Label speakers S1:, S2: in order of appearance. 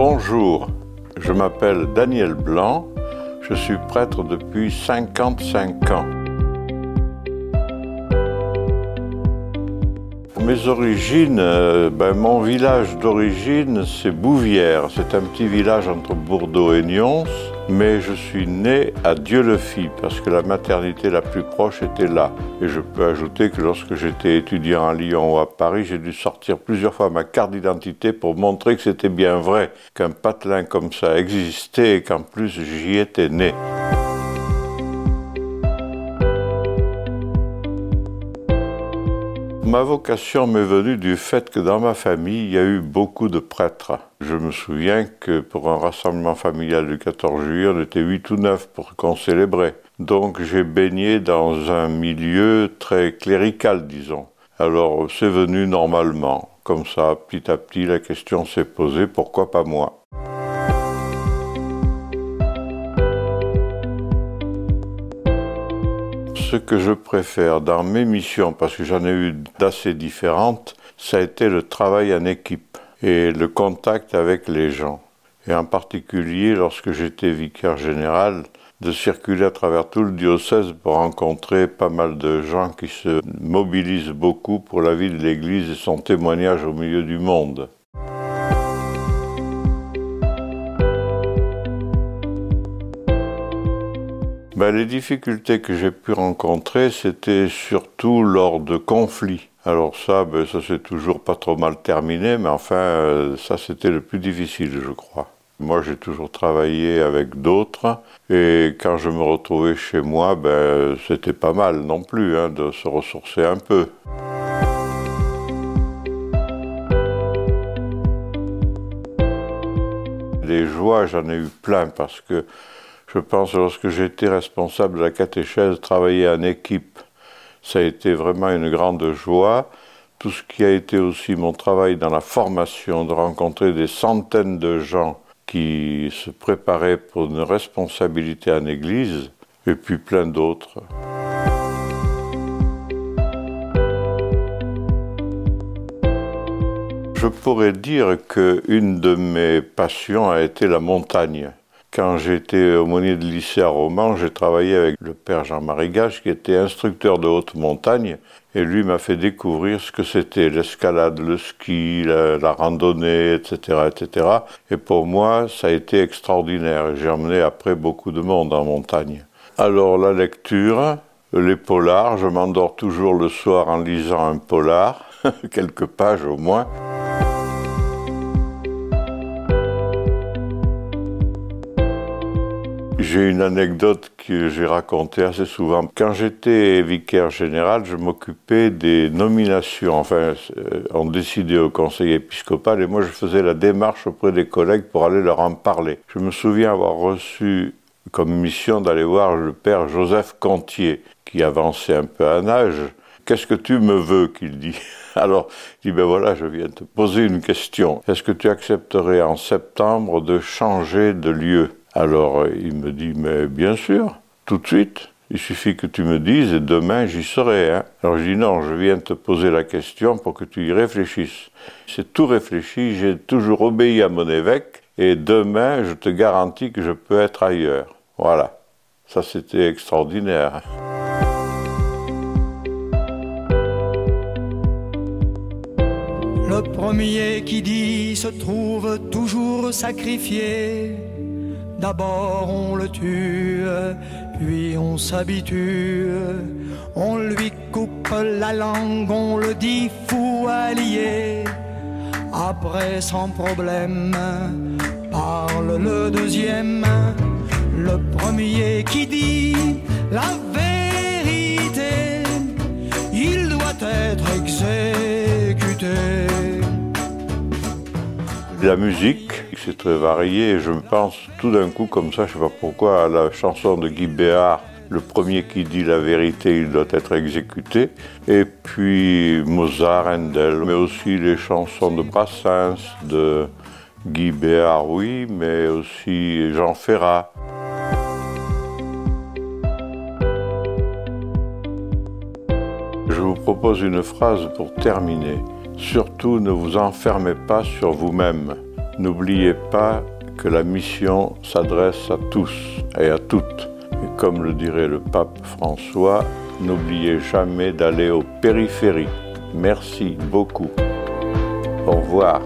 S1: Bonjour, je m'appelle Daniel Blanc, je suis prêtre depuis 55 ans. Mes origines, euh, ben, mon village d'origine, c'est Bouvière. C'est un petit village entre Bordeaux et Nyons. Mais je suis né à Dieu-le-Fit parce que la maternité la plus proche était là. Et je peux ajouter que lorsque j'étais étudiant à Lyon ou à Paris, j'ai dû sortir plusieurs fois ma carte d'identité pour montrer que c'était bien vrai, qu'un patelin comme ça existait et qu'en plus j'y étais né. Ma vocation m'est venue du fait que dans ma famille, il y a eu beaucoup de prêtres. Je me souviens que pour un rassemblement familial du 14 juillet, on était 8 ou 9 pour qu'on célébrait. Donc j'ai baigné dans un milieu très clérical, disons. Alors c'est venu normalement. Comme ça, petit à petit, la question s'est posée, pourquoi pas moi? Ce que je préfère dans mes missions, parce que j'en ai eu d'assez différentes, ça a été le travail en équipe et le contact avec les gens. Et en particulier lorsque j'étais vicaire général, de circuler à travers tout le diocèse pour rencontrer pas mal de gens qui se mobilisent beaucoup pour la vie de l'Église et son témoignage au milieu du monde. Ben, les difficultés que j'ai pu rencontrer, c'était surtout lors de conflits. Alors ça, ben, ça s'est toujours pas trop mal terminé, mais enfin, euh, ça c'était le plus difficile, je crois. Moi, j'ai toujours travaillé avec d'autres, et quand je me retrouvais chez moi, ben, c'était pas mal non plus hein, de se ressourcer un peu. Les joies, j'en ai eu plein parce que je pense lorsque j'étais responsable de la catéchèse, travailler en équipe, ça a été vraiment une grande joie. Tout ce qui a été aussi mon travail dans la formation, de rencontrer des centaines de gens qui se préparaient pour une responsabilité en Église, et puis plein d'autres. Je pourrais dire qu'une de mes passions a été la montagne. Quand j'étais aumônier de lycée à Romans, j'ai travaillé avec le père Jean-Marie Gage, qui était instructeur de haute montagne, et lui m'a fait découvrir ce que c'était l'escalade, le ski, la, randonnée, etc., etc. Et pour moi, ça a été extraordinaire. J'ai emmené après beaucoup de monde en montagne. Alors la lecture, les polars, je m'endors toujours le soir en lisant un polar, quelques pages au moins. J'ai une anecdote que j'ai racontée assez souvent. Quand j'étais vicaire général, je m'occupais des nominations. Enfin, euh, on décidait au conseil épiscopal et moi je faisais la démarche auprès des collègues pour aller leur en parler. Je me souviens avoir reçu comme mission d'aller voir le père Joseph Contier, qui avançait un peu à âge. Qu'est-ce que tu me veux? qu'il dit Alors, il dit, ben voilà, je viens te poser une question. Est-ce que tu accepterais en septembre de changer de lieu? Alors euh, il me dit, mais bien sûr, tout de suite. Il suffit que tu me dises et demain j'y serai. Hein. Alors je dis non, je viens te poser la question pour que tu y réfléchisses. C'est tout réfléchi, j'ai toujours obéi à mon évêque et demain je te garantis que je peux être ailleurs. Voilà, ça c'était extraordinaire.
S2: Le premier qui dit se trouve toujours sacrifié D'abord on le tue, puis on s'habitue. On lui coupe la langue, on le dit fou allié. Après sans problème, parle le deuxième, le premier qui dit la vérité.
S1: La musique c'est très varié. Et je me pense tout d'un coup, comme ça, je ne sais pas pourquoi, à la chanson de Guy Béard, le premier qui dit la vérité, il doit être exécuté. Et puis Mozart, Handel, mais aussi les chansons de Brassens, de Guy Béard, oui, mais aussi Jean Ferrat. Je vous propose une phrase pour terminer. Surtout ne vous enfermez pas sur vous-même N'oubliez pas que la mission s'adresse à tous et à toutes. Et comme le dirait le pape François, n'oubliez jamais d'aller aux périphéries. Merci beaucoup. Au revoir.